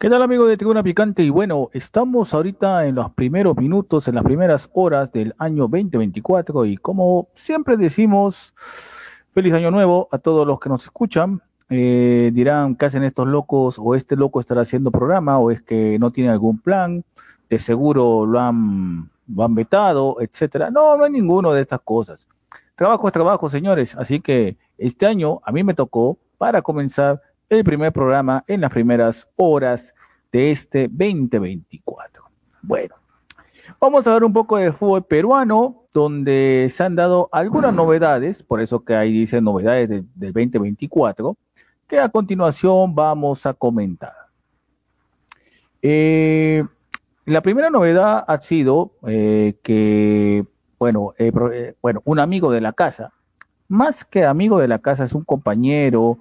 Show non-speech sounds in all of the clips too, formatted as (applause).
¿Qué tal amigos de Tribuna Picante? Y bueno, estamos ahorita en los primeros minutos, en las primeras horas del año 2024 y como siempre decimos, feliz año nuevo a todos los que nos escuchan. Eh, dirán, ¿qué hacen estos locos? O este loco estará haciendo programa, o es que no tiene algún plan, de seguro lo han, lo han vetado, etcétera. No, no hay ninguno de estas cosas. Trabajo es trabajo, señores. Así que este año a mí me tocó para comenzar el primer programa en las primeras horas de este 2024. Bueno, vamos a ver un poco de fútbol peruano, donde se han dado algunas novedades, por eso que ahí dice novedades del 2024, que a continuación vamos a comentar. Eh, la primera novedad ha sido eh, que, bueno, eh, bueno, un amigo de la casa, más que amigo de la casa, es un compañero,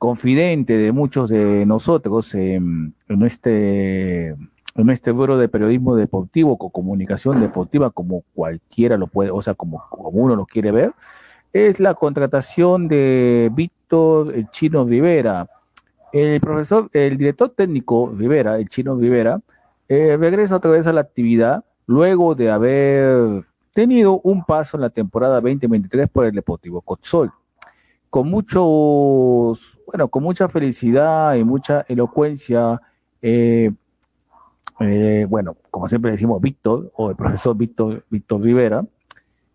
confidente de muchos de nosotros en, este en este foro de periodismo deportivo con comunicación deportiva como cualquiera lo puede, o sea, como, como uno lo quiere ver, es la contratación de Víctor el Chino Rivera. El profesor, el director técnico Rivera, el Chino Rivera, eh, regresa otra vez a la actividad luego de haber tenido un paso en la temporada 2023 por el Deportivo Cotzol con muchos, bueno, con mucha felicidad y mucha elocuencia, eh, eh, bueno, como siempre decimos, Víctor, o el profesor Víctor, Víctor Rivera,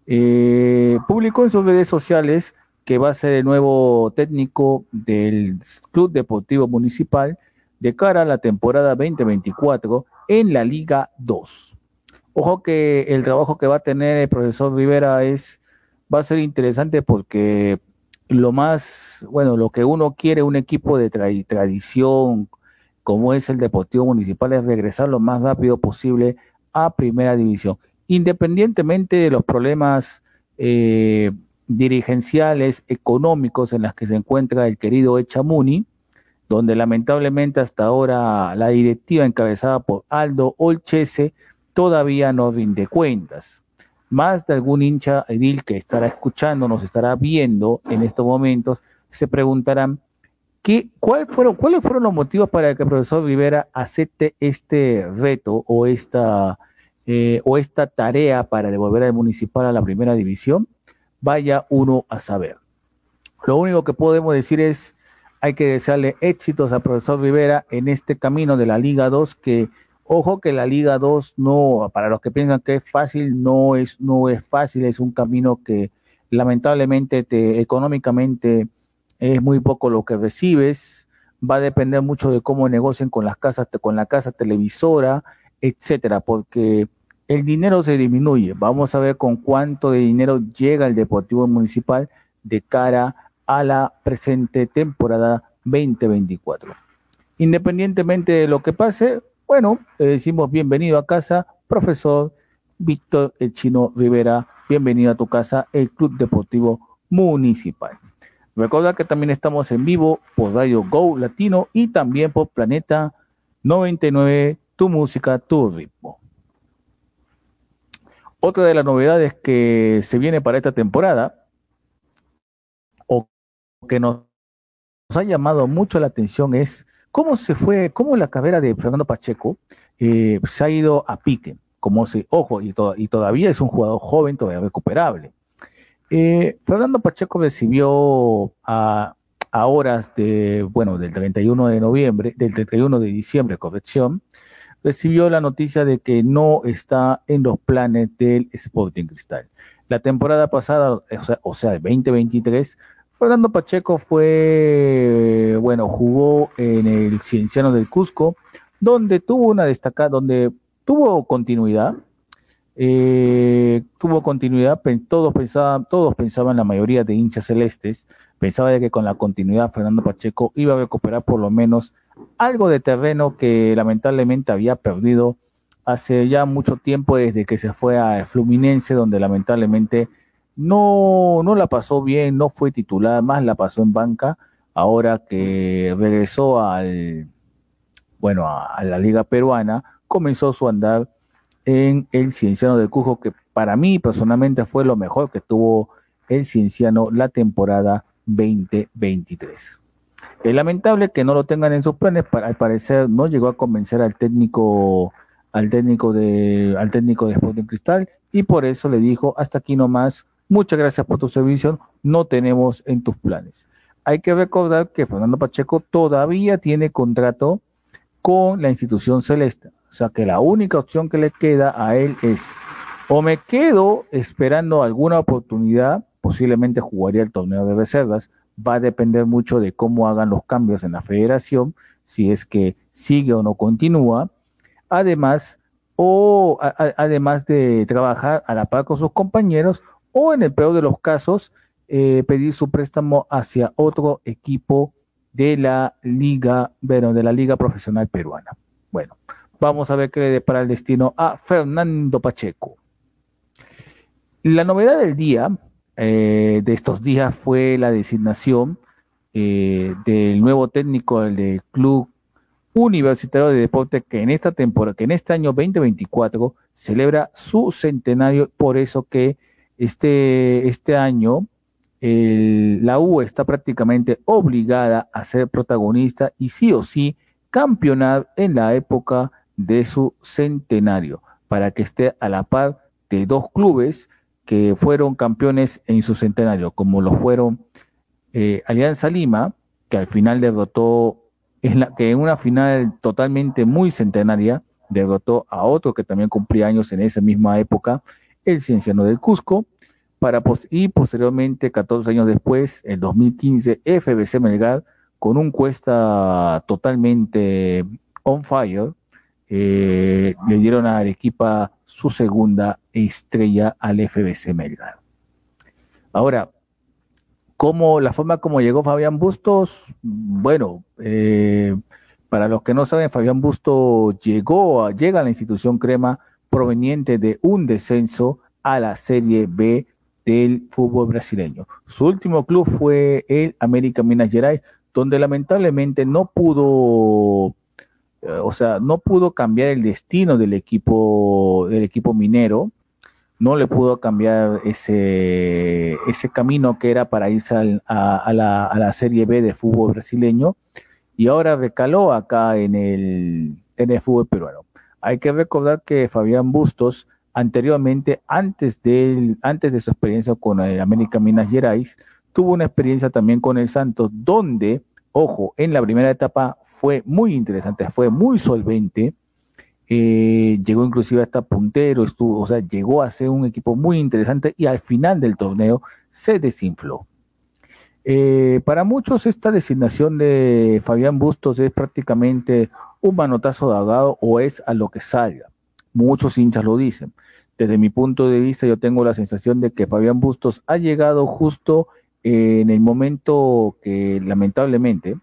eh, publicó en sus redes sociales que va a ser el nuevo técnico del Club Deportivo Municipal de cara a la temporada 2024 en la Liga 2. Ojo que el trabajo que va a tener el profesor Rivera es va a ser interesante porque lo más, bueno, lo que uno quiere, un equipo de tradición como es el Deportivo Municipal, es regresar lo más rápido posible a Primera División, independientemente de los problemas eh, dirigenciales, económicos en los que se encuentra el querido Echamuni, donde lamentablemente hasta ahora la directiva encabezada por Aldo Olchese todavía no rinde cuentas más de algún hincha edil que estará escuchando, nos estará viendo en estos momentos, se preguntarán ¿qué, cuál fueron, cuáles fueron los motivos para que el profesor Rivera acepte este reto o esta, eh, o esta tarea para devolver al municipal a la primera división. Vaya uno a saber. Lo único que podemos decir es hay que desearle éxitos al profesor Rivera en este camino de la Liga 2 que Ojo que la Liga 2 no, para los que piensan que es fácil, no es, no es fácil, es un camino que lamentablemente te, económicamente es muy poco lo que recibes, va a depender mucho de cómo negocien con las casas, con la casa televisora, etcétera, porque el dinero se disminuye. Vamos a ver con cuánto de dinero llega el Deportivo Municipal de cara a la presente temporada 2024. Independientemente de lo que pase, bueno, le decimos bienvenido a casa, profesor Víctor El Chino Rivera, bienvenido a tu casa, el Club Deportivo Municipal. Recuerda que también estamos en vivo por Radio Go Latino y también por Planeta 99, tu música, tu ritmo. Otra de las novedades que se viene para esta temporada, o que nos ha llamado mucho la atención, es ¿Cómo se fue, cómo la carrera de Fernando Pacheco eh, se ha ido a pique? Como se, ojo, y, todavía es un jugador joven, todavía recuperable. Eh, Fernando Pacheco recibió a, horas de, bueno, del 31 de noviembre, del 31 de diciembre, corrección, recibió la noticia de que no está en los planes del Sporting Cristal. La temporada pasada, o sea, o sea, el 2023, Fernando Pacheco fue, bueno, jugó en el Cienciano del Cusco, donde tuvo una destacada, donde tuvo continuidad, eh, tuvo continuidad, todos pensaban, todos pensaban, la mayoría de hinchas celestes, pensaba que con la continuidad Fernando Pacheco iba a recuperar por lo menos algo de terreno que lamentablemente había perdido hace ya mucho tiempo desde que se fue a Fluminense, donde lamentablemente no, no la pasó bien, no fue titular, más la pasó en banca, ahora que regresó al, bueno, a, la liga peruana, comenzó su andar en el Cienciano de Cujo, que para mí personalmente fue lo mejor que tuvo el Cienciano la temporada 2023. Es lamentable que no lo tengan en sus planes, al parecer no llegó a convencer al técnico al técnico de al técnico de Sporting Cristal y por eso le dijo hasta aquí nomás Muchas gracias por tu servicio, no tenemos en tus planes. Hay que recordar que Fernando Pacheco todavía tiene contrato con la institución celeste. O sea que la única opción que le queda a él es o me quedo esperando alguna oportunidad, posiblemente jugaría el torneo de reservas, va a depender mucho de cómo hagan los cambios en la federación, si es que sigue o no continúa. Además, o además de trabajar a la par con sus compañeros, o en el peor de los casos, eh, pedir su préstamo hacia otro equipo de la liga, bueno, de la liga profesional peruana. Bueno, vamos a ver qué le depara el destino a Fernando Pacheco. La novedad del día, eh, de estos días, fue la designación eh, del nuevo técnico del Club Universitario de Deporte que en esta temporada, que en este año 2024 celebra su centenario, por eso que este, este año la U está prácticamente obligada a ser protagonista y sí o sí campeonar en la época de su centenario, para que esté a la par de dos clubes que fueron campeones en su centenario, como lo fueron eh, Alianza Lima, que al final derrotó, en la, que en una final totalmente muy centenaria, derrotó a otro que también cumplía años en esa misma época, el Cienciano del Cusco, para y posteriormente, 14 años después, en 2015, FBC Melgar, con un cuesta totalmente on fire, eh, le dieron a Arequipa su segunda estrella al FBC Melgar. Ahora, ¿cómo, la forma como llegó Fabián Bustos, bueno, eh, para los que no saben, Fabián Bustos llegó, llega a la institución Crema proveniente de un descenso a la Serie B del fútbol brasileño. Su último club fue el América Minas Gerais, donde lamentablemente no pudo, eh, o sea, no pudo cambiar el destino del equipo, del equipo minero, no le pudo cambiar ese, ese camino que era para irse a, la, a la Serie B de fútbol brasileño y ahora recaló acá en el, en el fútbol peruano. Hay que recordar que Fabián Bustos anteriormente, antes de, antes de su experiencia con el América Minas Gerais, tuvo una experiencia también con el Santos, donde, ojo, en la primera etapa fue muy interesante, fue muy solvente, eh, llegó inclusive hasta puntero, estuvo, o sea, llegó a ser un equipo muy interesante y al final del torneo se desinfló. Eh, para muchos esta designación de Fabián Bustos es prácticamente un manotazo ahogado o es a lo que salga. Muchos hinchas lo dicen. Desde mi punto de vista, yo tengo la sensación de que Fabián Bustos ha llegado justo en el momento que lamentablemente,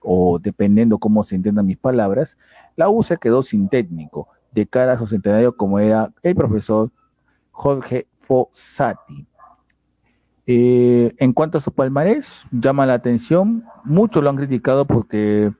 o dependiendo cómo se entiendan mis palabras, la U se quedó sin técnico de cara a su centenario como era el profesor Jorge Fossati. Eh, en cuanto a su palmarés, llama la atención, muchos lo han criticado porque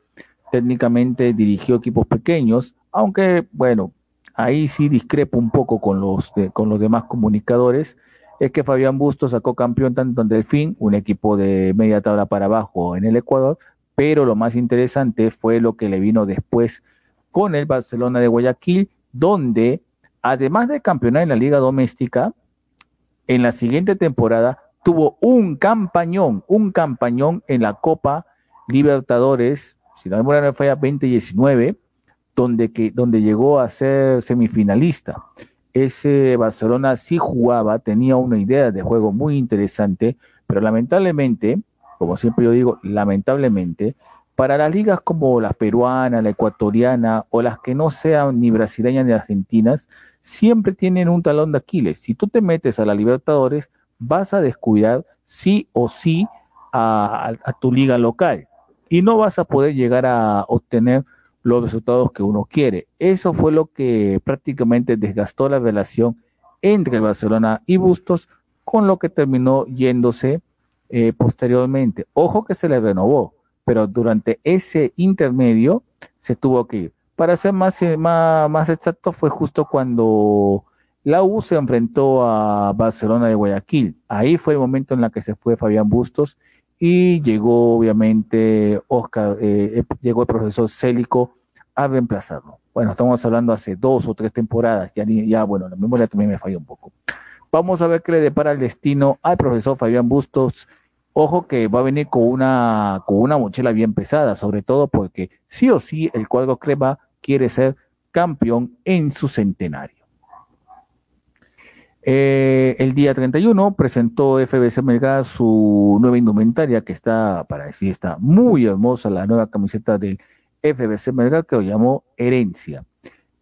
técnicamente dirigió equipos pequeños, aunque bueno, ahí sí discrepo un poco con los, con los demás comunicadores, es que Fabián Bustos sacó campeón tanto en Delfín, un equipo de media tabla para abajo en el Ecuador, pero lo más interesante fue lo que le vino después con el Barcelona de Guayaquil, donde además de campeonar en la liga doméstica, en la siguiente temporada tuvo un campañón, un campañón en la Copa Libertadores, si no me falla 2019, donde, que, donde llegó a ser semifinalista. ese Barcelona sí jugaba, tenía una idea de juego muy interesante, pero lamentablemente, como siempre yo digo, lamentablemente, para las ligas como la peruana, la ecuatoriana o las que no sean ni brasileñas ni argentinas, siempre tienen un talón de Aquiles. Si tú te metes a la Libertadores, vas a descuidar sí o sí a, tu liga local y no vas a poder llegar a obtener los resultados que uno quiere. Eso fue lo que prácticamente desgastó la relación entre Barcelona y Bustos, con lo que terminó yéndose eh, posteriormente. Ojo que se le renovó, pero durante ese intermedio se tuvo que ir. Para ser más, eh, más, más exacto, fue justo cuando la U se enfrentó a Barcelona de Guayaquil. Ahí fue el momento en el que se fue Fabián Bustos y llegó obviamente Oscar, eh, eh, llegó el profesor Célico a reemplazarlo. Bueno, estamos hablando hace dos o tres temporadas, ya, ya bueno, la memoria también me falló un poco. Vamos a ver qué le depara el destino al profesor Fabián Bustos Ojo que va a venir con una, con una mochila bien pesada, sobre todo porque sí o sí el cuadro crema quiere ser campeón en su centenario. Eh, el día 31 presentó FBC Melgar su nueva indumentaria que está, para decir, está muy hermosa, la nueva camiseta del FBC Melgar que lo llamó Herencia.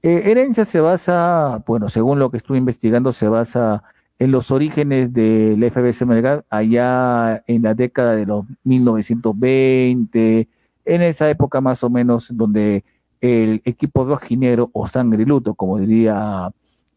Eh, herencia se basa, bueno, según lo que estuve investigando, se basa en los orígenes del FBC Melgar, allá en la década de los 1920, en esa época más o menos donde el equipo rojinero o sangre luto, como diría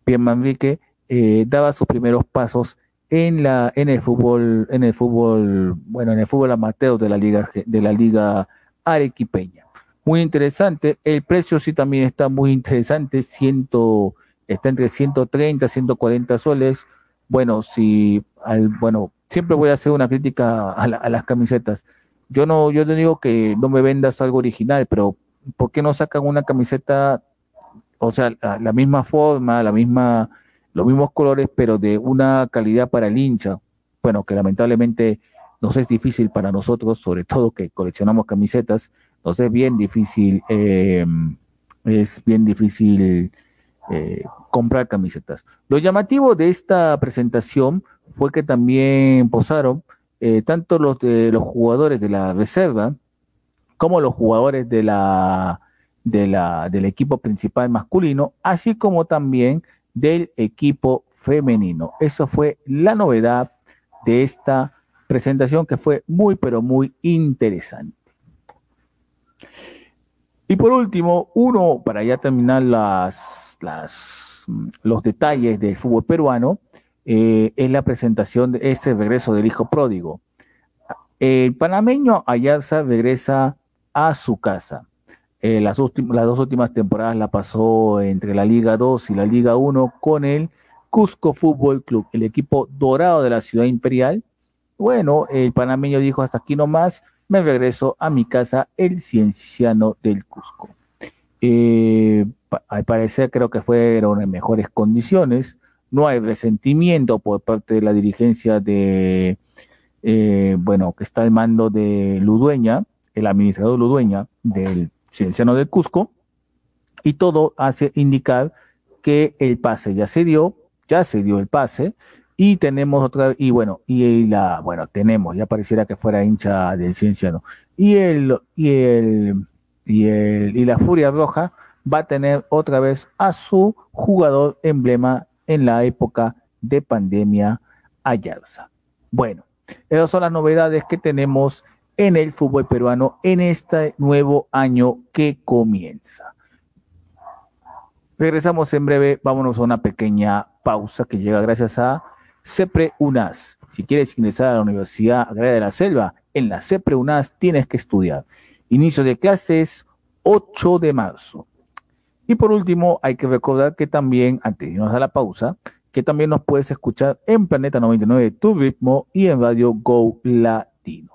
Pierre Manrique, eh, daba sus primeros pasos en la en el fútbol en el fútbol bueno en el fútbol amateur de la liga de la liga arequipeña muy interesante el precio sí también está muy interesante ciento está entre 130 140 soles bueno, si, al, bueno, siempre voy a hacer una crítica a, las camisetas. Yo no, yo te digo que no me vendas algo original, pero ¿por qué no sacan una camiseta, o sea, la, misma forma, la misma, los mismos colores, pero de una calidad para el hincha? Bueno, que lamentablemente nos es difícil para nosotros, sobre todo que coleccionamos camisetas, nos es bien difícil, eh, es bien difícil eh, comprar camisetas. Lo llamativo de esta presentación fue que también posaron eh, tanto los de los jugadores de la reserva como los jugadores de la, de la del equipo principal masculino, así como también del equipo femenino. Eso fue la novedad de esta presentación que fue muy pero muy interesante. Y por último, uno para ya terminar las, las los detalles del fútbol peruano eh, es la presentación de ese regreso del hijo pródigo. El panameño Ayarza regresa a su casa. Eh, las, las dos últimas temporadas la pasó entre la Liga 2 y la Liga 1 con el Cusco Fútbol Club, el equipo dorado de la ciudad imperial. Bueno, el panameño dijo hasta aquí nomás, me regreso a mi casa, el cienciano del Cusco. Eh, al parecer creo que fueron en mejores condiciones. No hay resentimiento por parte de la dirigencia de, eh, bueno, que está al mando de Ludueña, el administrador Ludueña del Cienciano del Cusco, y todo hace indicar que el pase ya se dio, ya se dio el pase, y tenemos otra, y bueno, y la, bueno, tenemos, ya pareciera que fuera hincha del Cienciano, y el, y el, y el, y la Furia Roja, va a tener otra vez a su jugador emblema en la época de pandemia Ayarza. Bueno, esas son las novedades que tenemos en el fútbol peruano en este nuevo año que comienza. Regresamos en breve, vámonos a una pequeña pausa que llega gracias a CEPRE UNAS. Si quieres ingresar a la Universidad Agraria de la Selva, en la CEPRE UNAS tienes que estudiar. Inicio de clases 8 de marzo. Y por último, hay que recordar que también, antes de irnos a la pausa, que también nos puedes escuchar en Planeta 99 Tu Ritmo y en Radio Go Latino.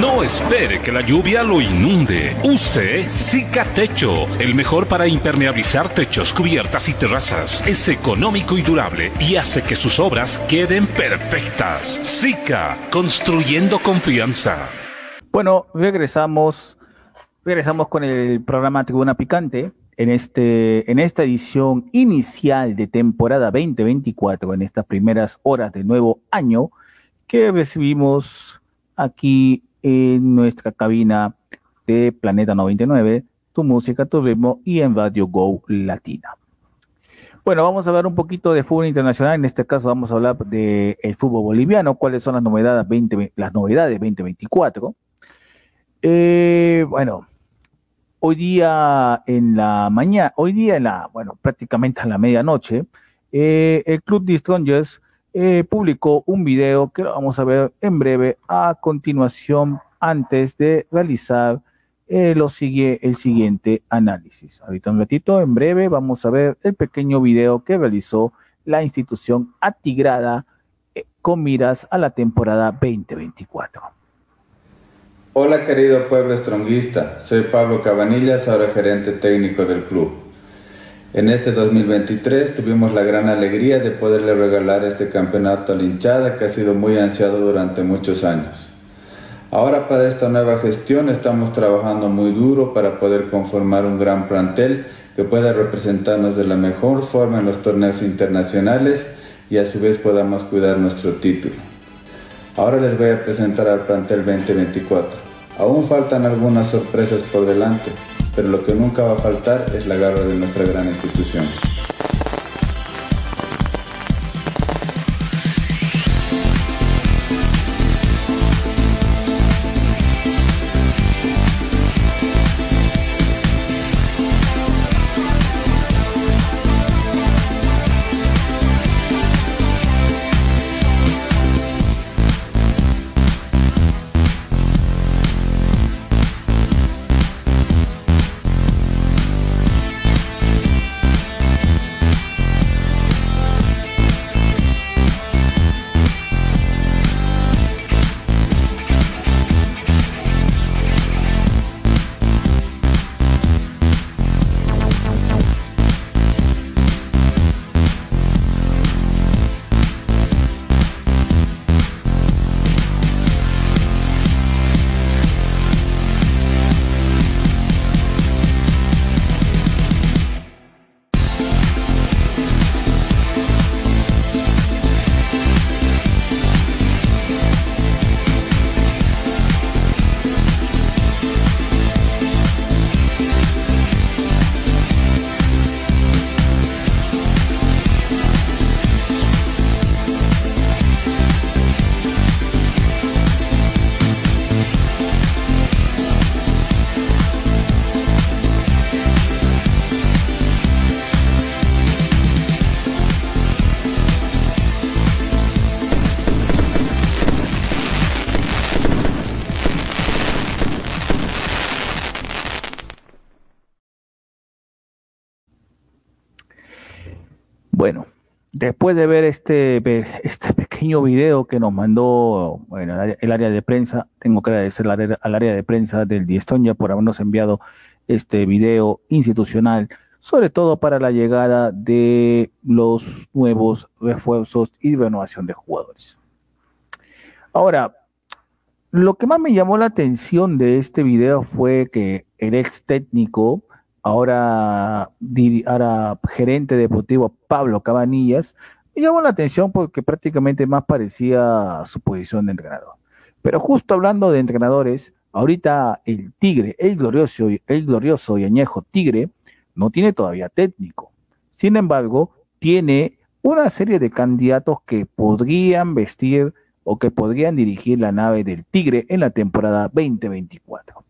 No espere que la lluvia lo inunde. Use Cicatecho, el mejor para impermeabilizar techos, cubiertas y terrazas. Es económico y durable y hace que sus obras queden perfectas. Zika, construyendo confianza. Bueno, regresamos, regresamos con el programa Tribuna Picante en, este, en esta edición inicial de temporada 2024, en estas primeras horas del nuevo año, que recibimos aquí en nuestra cabina de Planeta 99, Tu Música, Tu Ritmo y en Radio Go Latina. Bueno, vamos a hablar un poquito de fútbol internacional. En este caso vamos a hablar del el fútbol boliviano, cuáles son las novedades, 20, las novedades 2024. Eh, bueno, hoy día en la mañana, hoy día en la, bueno, prácticamente a la medianoche, eh, el Club de Strongers eh, publicó un video que lo vamos a ver en breve a continuación antes de realizar eh, lo sigue el siguiente análisis. Ahorita un ratito, en breve, vamos a ver el pequeño video que realizó la institución atigrada eh, con miras a la temporada 2024. Hola querido pueblo estronguista, soy Pablo Cabanillas, ahora gerente técnico del club. En este 2023 tuvimos la gran alegría de poderle regalar este campeonato a la hinchada que ha sido muy ansiado durante muchos años. Ahora para esta nueva gestión estamos trabajando muy duro para poder conformar un gran plantel que pueda representarnos de la mejor forma en los torneos internacionales y a su vez podamos cuidar nuestro título. Ahora les voy a presentar al plantel 2024. Aún faltan algunas sorpresas por delante, pero lo que nunca va a faltar es la garra de nuestra gran institución. Bueno, después de ver este, este pequeño video que nos mandó bueno, el área de prensa, tengo que agradecer al área de prensa del Diestonia por habernos enviado este video institucional, sobre todo para la llegada de los nuevos refuerzos y renovación de jugadores. Ahora, lo que más me llamó la atención de este video fue que el ex técnico ahora, ahora gerente deportivo Pablo Cabanillas, me llamó la atención porque prácticamente más parecía su posición de entrenador. Pero justo hablando de entrenadores, ahorita el Tigre, el glorioso, el glorioso y añejo Tigre, no tiene todavía técnico. Sin embargo, tiene una serie de candidatos que podrían vestir o que podrían dirigir la nave del Tigre en la temporada 2024.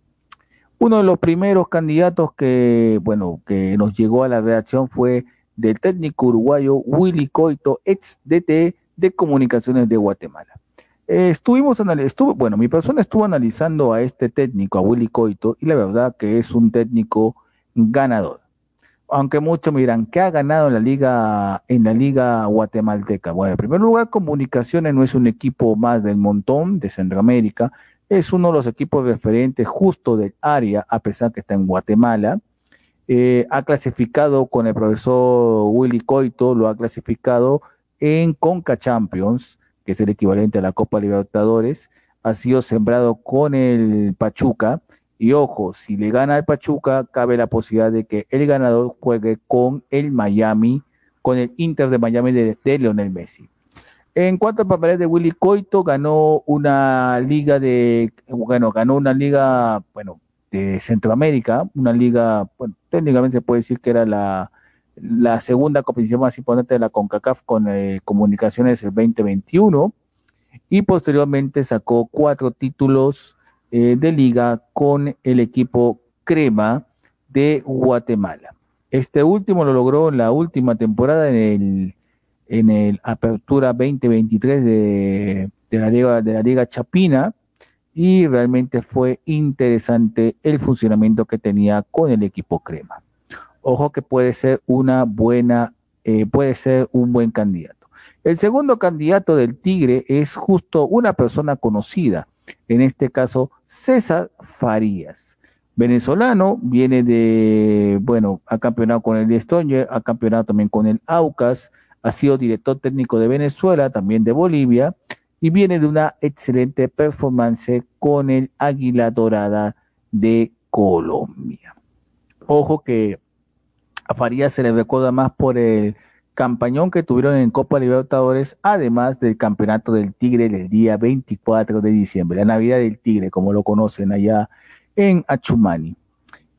Uno de los primeros candidatos que, bueno, que nos llegó a la redacción fue del técnico uruguayo Willy Coito, ex DT de Comunicaciones de Guatemala. Eh, estuvimos bueno, mi persona estuvo analizando a este técnico, a Willy Coito, y la verdad que es un técnico ganador. Aunque muchos miran, ¿qué ha ganado en la liga, en la liga guatemalteca? Bueno, en primer lugar, Comunicaciones no es un equipo más del montón de Centroamérica, es uno de los equipos referentes justo del área, a pesar que está en Guatemala. Eh, ha clasificado con el profesor Willy Coito, lo ha clasificado en Conca Champions, que es el equivalente a la Copa Libertadores. Ha sido sembrado con el Pachuca. Y ojo, si le gana el Pachuca, cabe la posibilidad de que el ganador juegue con el Miami, con el Inter de Miami de, de Lionel Messi. En cuanto al papel de Willy Coito, ganó una liga de, bueno, ganó una liga, bueno, de Centroamérica, una liga, bueno, técnicamente se puede decir que era la, la segunda competición más importante de la CONCACAF con eh, comunicaciones el 2021 y posteriormente sacó cuatro títulos eh, de liga con el equipo Crema de Guatemala. Este último lo logró en la última temporada en el en el Apertura 2023 de, de, la Liga, de la Liga Chapina y realmente fue interesante el funcionamiento que tenía con el equipo Crema. Ojo que puede ser una buena, eh, puede ser un buen candidato. El segundo candidato del Tigre es justo una persona conocida, en este caso César Farías. Venezolano, viene de, bueno, ha campeonado con el Estonia, ha campeonado también con el Aucas, ha sido director técnico de Venezuela, también de Bolivia, y viene de una excelente performance con el Águila Dorada de Colombia. Ojo que a Farías se le recuerda más por el campañón que tuvieron en Copa Libertadores, además del campeonato del Tigre del día 24 de diciembre, la Navidad del Tigre, como lo conocen allá en Achumani.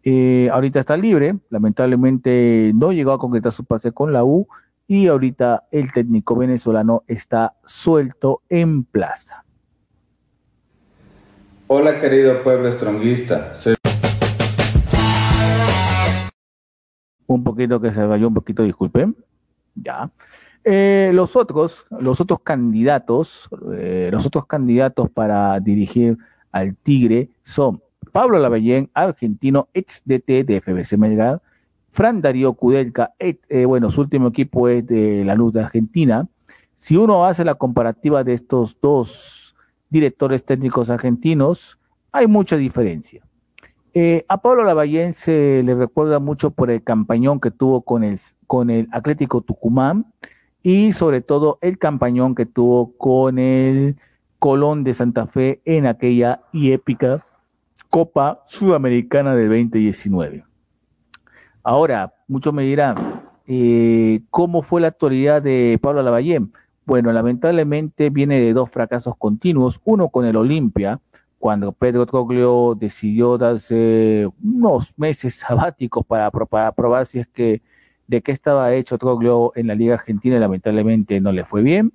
Eh, ahorita está libre, lamentablemente no llegó a concretar su pase con la U, y ahorita el técnico venezolano está suelto en plaza. Hola querido pueblo estronguista. Un poquito que se vaya un poquito, disculpen. Ya. Eh, los otros, los otros candidatos, eh, los otros candidatos para dirigir al Tigre son Pablo Lavallén, argentino, ex DT de FBC Melgar, Fran Darío Kudelka, eh, eh, bueno, su último equipo es de la Luz de Argentina. Si uno hace la comparativa de estos dos directores técnicos argentinos, hay mucha diferencia. Eh, a Pablo Lavallén se le recuerda mucho por el campañón que tuvo con el, con el Atlético Tucumán y sobre todo el campañón que tuvo con el Colón de Santa Fe en aquella y épica Copa Sudamericana del 2019. Ahora, muchos me dirán, eh, ¿cómo fue la actualidad de Pablo Lavallén? Bueno, lamentablemente viene de dos fracasos continuos, uno con el Olimpia, cuando Pedro Troglio decidió darse unos meses (laughs) sabáticos para, probar si es que de qué estaba hecho Troglio en la Liga Argentina, y lamentablemente no le fue bien.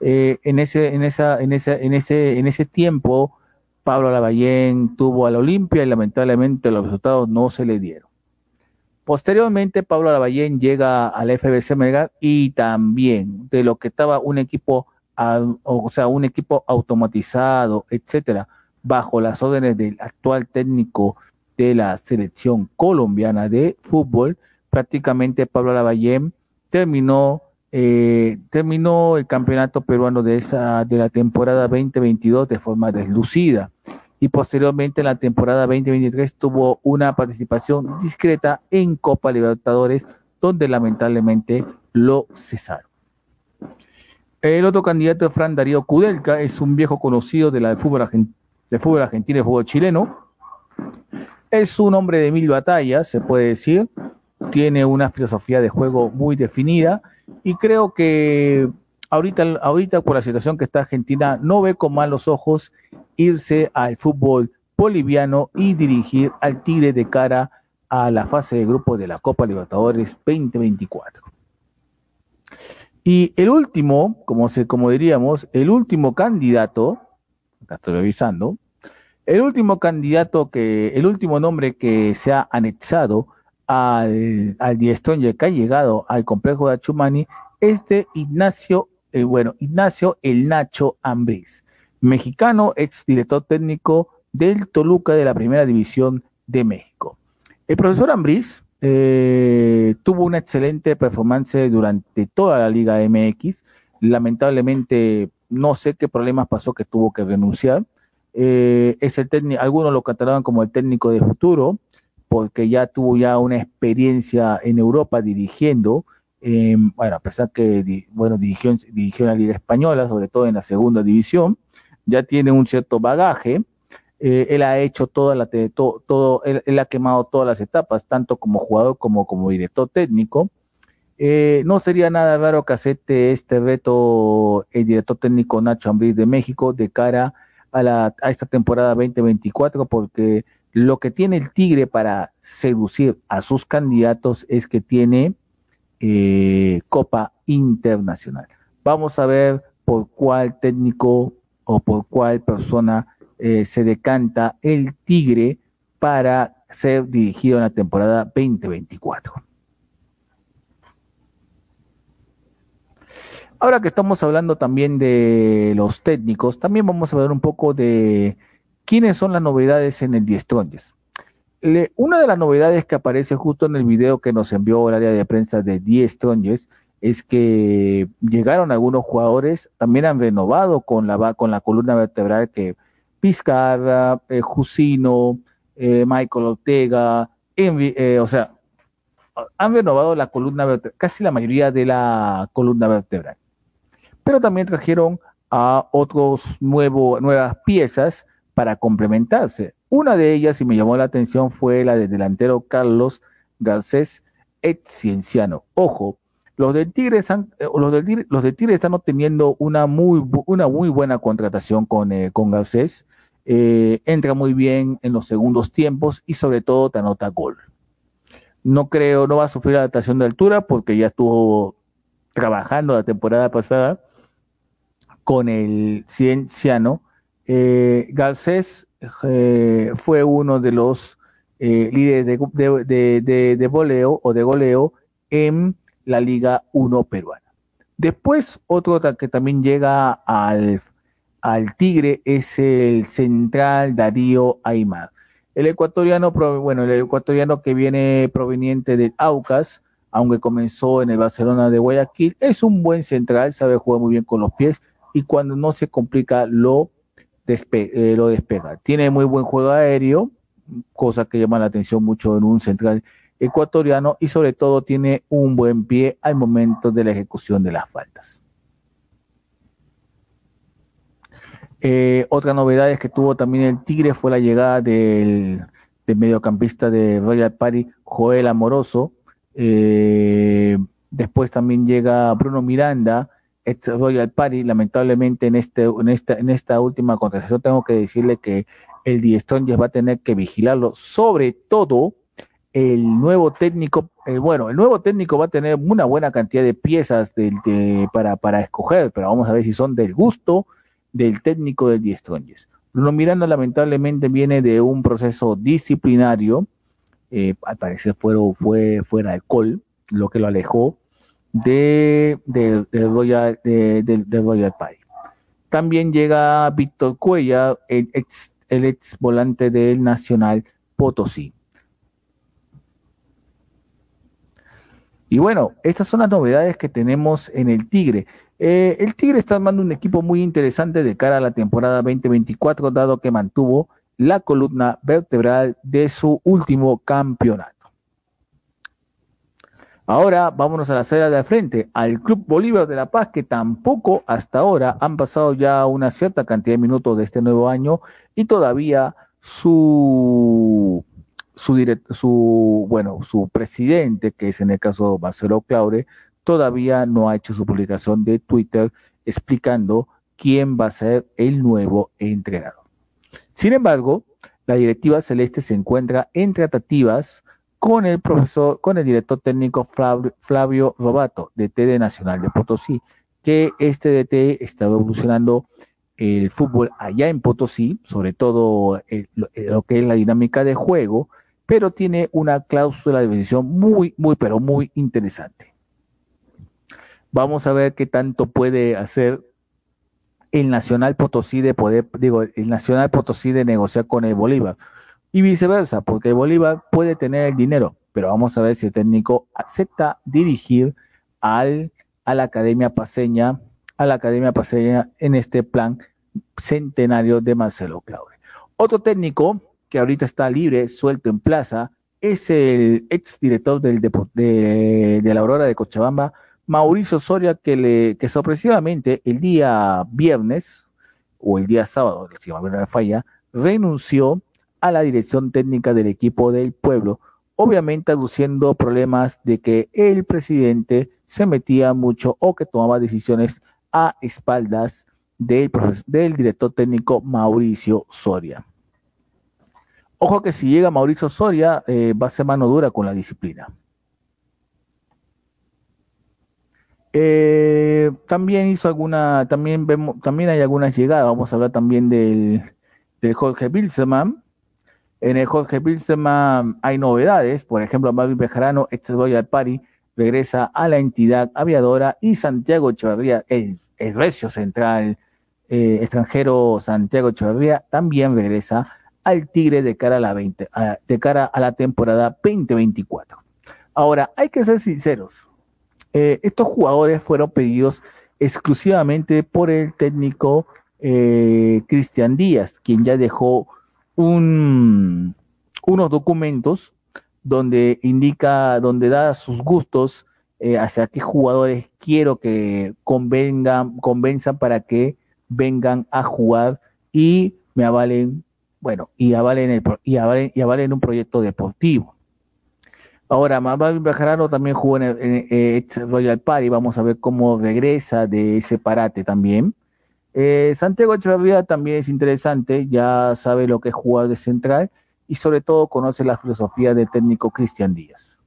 Eh, en, ese, en, esa, en, ese, en, ese, en ese tiempo, Pablo Lavallén tuvo al Olimpia y lamentablemente los resultados no se le dieron. Posteriormente, Pablo Lavallén llega al FBC Melgar y también de lo que estaba un equipo, o sea, un equipo automatizado, etcétera, bajo las órdenes del actual técnico de la selección colombiana de fútbol, prácticamente Pablo Lavallén terminó eh, terminó el campeonato peruano de esa de la temporada 2022 de forma deslucida y posteriormente en la temporada 2023 tuvo una participación discreta en Copa Libertadores, donde lamentablemente lo cesaron. El otro candidato es Fran Darío Kudelka, es un viejo conocido de la, fútbol, argentino y fútbol chileno. Es un hombre de mil batallas, se puede decir. Tiene una filosofía de juego muy definida y creo que ahorita, ahorita por la situación que está Argentina no ve con malos ojos irse al fútbol boliviano y dirigir al Tigre de cara a la fase de grupo de la Copa Libertadores 2024. Y el último, como, se, como diríamos, el último candidato, acá estoy revisando, el último candidato que, el último nombre que se ha anexado al, al y que ha llegado al complejo de Achumani es de Ignacio, eh, bueno, Ignacio el Nacho Ambriz mexicano, ex director técnico del Toluca de la Primera División de México. El profesor Ambriz eh, tuvo una excelente performance durante toda la Liga MX. Lamentablemente, no sé qué problemas pasó que tuvo que renunciar. Eh, es el técnico, algunos lo catalogan como el técnico de futuro, porque ya tuvo ya una experiencia en Europa dirigiendo, em, bueno, a pesar que bueno, dirigió, dirigió la Liga Española, sobre todo en la segunda división, ya tiene un cierto bagaje. Eh, él ha hecho toda la todo, él, ha quemado todas las etapas, tanto como jugador como como director técnico. Eh, no sería nada raro que acepte este reto el director técnico Nacho Ambriz de México de cara a, la, a esta temporada 2024, porque lo que tiene el Tigre para seducir a sus candidatos es que tiene eh, Copa Internacional. Vamos a ver por cuál técnico o por cuál persona eh, se decanta el Tigre para ser dirigido en la temporada 2024. Ahora que estamos hablando también de los técnicos, también vamos a ver un poco de quiénes son las novedades en el Diestronges. Una de las novedades que aparece justo en el video que nos envió el área de prensa de Diestronges es que llegaron algunos jugadores, también han renovado con la, con la columna vertebral que Pizcarra, eh, Jusino, eh, Michael Ortega, eh, o sea, han renovado la columna vertebral, casi la mayoría de la columna vertebral pero también trajeron a otros nuevo, nuevas piezas para complementarse. Una de ellas, y me llamó la atención, fue la del delantero Carlos Garcés ex Cienciano. Ojo, los de Tigres eh, los de, los de Tigres están obteniendo una muy, una muy buena contratación con, eh, con Garcés. Eh, entra muy bien en los segundos tiempos y sobre todo te anota gol. No creo, no va a sufrir adaptación de altura porque ya estuvo trabajando la temporada pasada con el cienciano. Eh, Garcés fue uno de los líderes de, de, voleo o de goleo en la Liga 1 peruana. Después, otro que también llega al, al Tigre es el central Darío Aymar. El ecuatoriano, bueno, el ecuatoriano que viene proveniente del Aucas, aunque comenzó en el Barcelona de Guayaquil, es un buen central, sabe jugar muy bien con los pies, y cuando no se complica lo, eh, lo despega. Tiene muy buen juego aéreo, cosa que llama la atención mucho en un central ecuatoriano y sobre todo tiene un buen pie al momento de la ejecución de las faltas. Eh, otra novedad es que tuvo también el Tigre fue la llegada del, mediocampista de Royal Party, Joel Amoroso. Eh, después también llega Bruno Miranda, Royal Party, lamentablemente en, este, en, esta, en esta última contratación tengo que decirle que el ya va a tener que vigilarlo, sobre todo el nuevo técnico, el, bueno, el nuevo técnico va a tener una buena cantidad de piezas para, para escoger, pero vamos a ver si son del gusto del técnico del Diestonjes. Bruno Miranda lamentablemente viene de un proceso disciplinario, eh, al parecer fue, fue fuera alcohol, lo que lo alejó de, de, Royal, de, Royal Party. También llega Víctor Cuella, el ex, el ex volante del Nacional Potosí. Y bueno, estas son las novedades que tenemos en el Tigre. Eh, el Tigre está armando un equipo muy interesante de cara a la temporada 2024, dado que mantuvo la columna vertebral de su último campeonato. Ahora vámonos a la acera de frente, al Club Bolívar de La Paz, que tampoco hasta ahora han pasado ya una cierta cantidad de minutos de este nuevo año y todavía su su, su bueno su presidente, que es en el caso Marcelo Claure, todavía no ha hecho su publicación de Twitter explicando quién va a ser el nuevo entrenador. Sin embargo, la directiva celeste se encuentra en tratativas con el profesor, con el director técnico Flavio, Robato, de TD Nacional de Potosí, que este DT está evolucionando el fútbol allá en Potosí, sobre todo eh, lo, que es la dinámica de juego, pero tiene una cláusula de decisión muy, muy, pero muy interesante. Vamos a ver qué tanto puede hacer el Nacional Potosí de poder, digo, el Nacional Potosí de negociar con el Bolívar y viceversa, porque Bolívar puede tener el dinero, pero vamos a ver si el técnico acepta dirigir al, a la Academia Paseña, a la Academia Paseña en este plan centenario de Marcelo Claure. Otro técnico que ahorita está libre, suelto en plaza, es el ex director del de, de, la Aurora de Cochabamba, Mauricio Soria, que, le, que sorpresivamente el día viernes o el día sábado, si me falla, renunció a la dirección técnica del equipo del pueblo, obviamente aduciendo problemas de que el presidente se metía mucho o que tomaba decisiones a espaldas del, del director técnico Mauricio Soria. Ojo que si llega Mauricio Soria, eh, va a ser mano dura con la disciplina. Eh, también hizo alguna, también vemos, también hay algunas llegadas. Vamos a hablar también del, Jorge Bilseman. En el Jorge Bilseman hay novedades. Por ejemplo, Marvin Bejarano, ex Royal Party, regresa a la entidad aviadora y Santiago Echeverría, el, el recio central eh, extranjero Santiago Echeverría, también regresa al Tigre de cara a la, 20, de cara a la temporada 2024. Ahora, hay que ser sinceros. Eh, estos jugadores fueron pedidos exclusivamente por el técnico eh, Cristian Díaz, quien ya dejó un, unos documentos donde indica, donde da sus gustos eh, hacia qué jugadores quiero que convengan, convenzan para que vengan a jugar y me avalen bueno, y avalen, el, un proyecto deportivo. Ahora, Manuel Bejarano también jugó en, el, Royal Party, vamos a ver cómo regresa de ese parate también. Eh, Santiago Echeverría también es interesante, ya sabe lo que es jugar de central y sobre todo conoce la filosofía del técnico Cristian Díaz.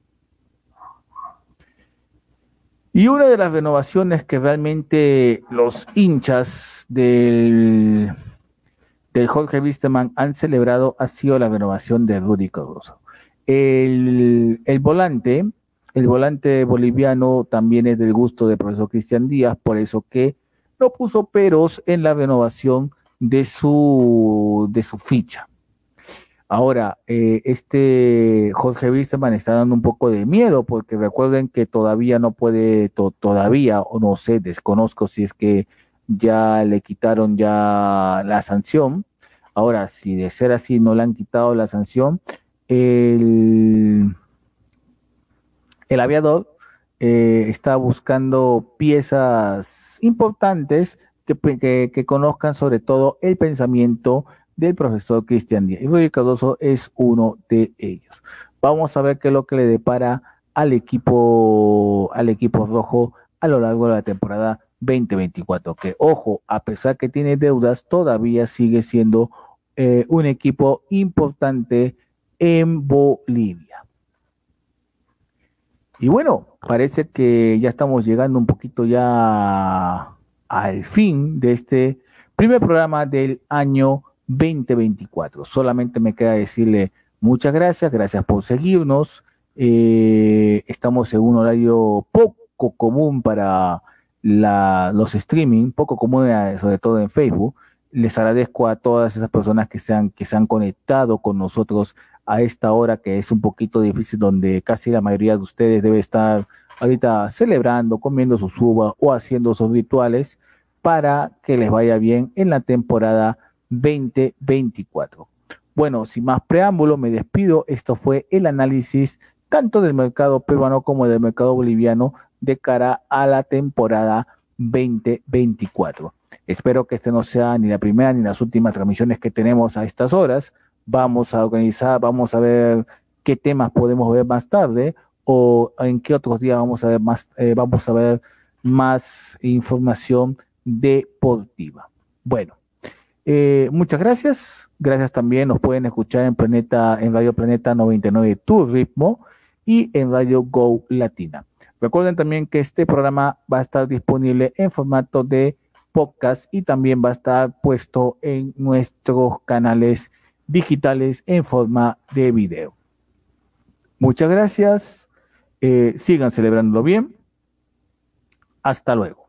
Y una de las renovaciones que realmente los hinchas del del Jorge Wisterman han celebrado ha sido la renovación de Rudy Cardoso. El, volante, el volante boliviano también es del gusto del profesor Cristian Díaz, por eso que no puso peros en la renovación de su, de su ficha. Ahora, eh, este Jorge Wisterman está dando un poco de miedo porque recuerden que todavía no puede, todavía, o no sé, desconozco si es que ya le quitaron ya la sanción. Ahora, si de ser así no le han quitado la sanción, el, el aviador eh, está buscando piezas importantes que, que, conozcan sobre todo el pensamiento del profesor Cristian Díaz. Y Rudy Cardoso es uno de ellos. Vamos a ver qué es lo que le depara al equipo, al equipo rojo a lo largo de la temporada 2024, que ojo, a pesar que tiene deudas, todavía sigue siendo eh, un equipo importante en Bolivia. Y bueno, parece que ya estamos llegando un poquito ya al fin de este primer programa del año 2024. Solamente me queda decirle muchas gracias, gracias por seguirnos. Eh, estamos en un horario poco común para la, los streaming, poco común, sobre todo en Facebook. Les agradezco a todas esas personas que se han, que se han conectado con nosotros a esta hora que es un poquito difícil, donde casi la mayoría de ustedes debe estar ahorita celebrando, comiendo sus uvas o haciendo sus rituales para que les vaya bien en la temporada 2024. Bueno, sin más preámbulo, me despido. Esto fue el análisis tanto del mercado peruano como del mercado boliviano de cara a la temporada 2024. Espero que este no sea ni la primera ni las últimas transmisiones que tenemos a estas horas. Vamos a organizar, vamos a ver qué temas podemos ver más tarde o en qué otros días vamos a ver más, eh, vamos a ver más información deportiva. Bueno, eh, muchas gracias. Gracias también. Nos pueden escuchar en Planeta, en Radio Planeta 99 Tu Ritmo y en Radio Go Latina. Recuerden también que este programa va a estar disponible en formato de podcast y también va a estar puesto en nuestros canales digitales en forma de video. Muchas gracias. Eh, sigan celebrándolo bien. Hasta luego.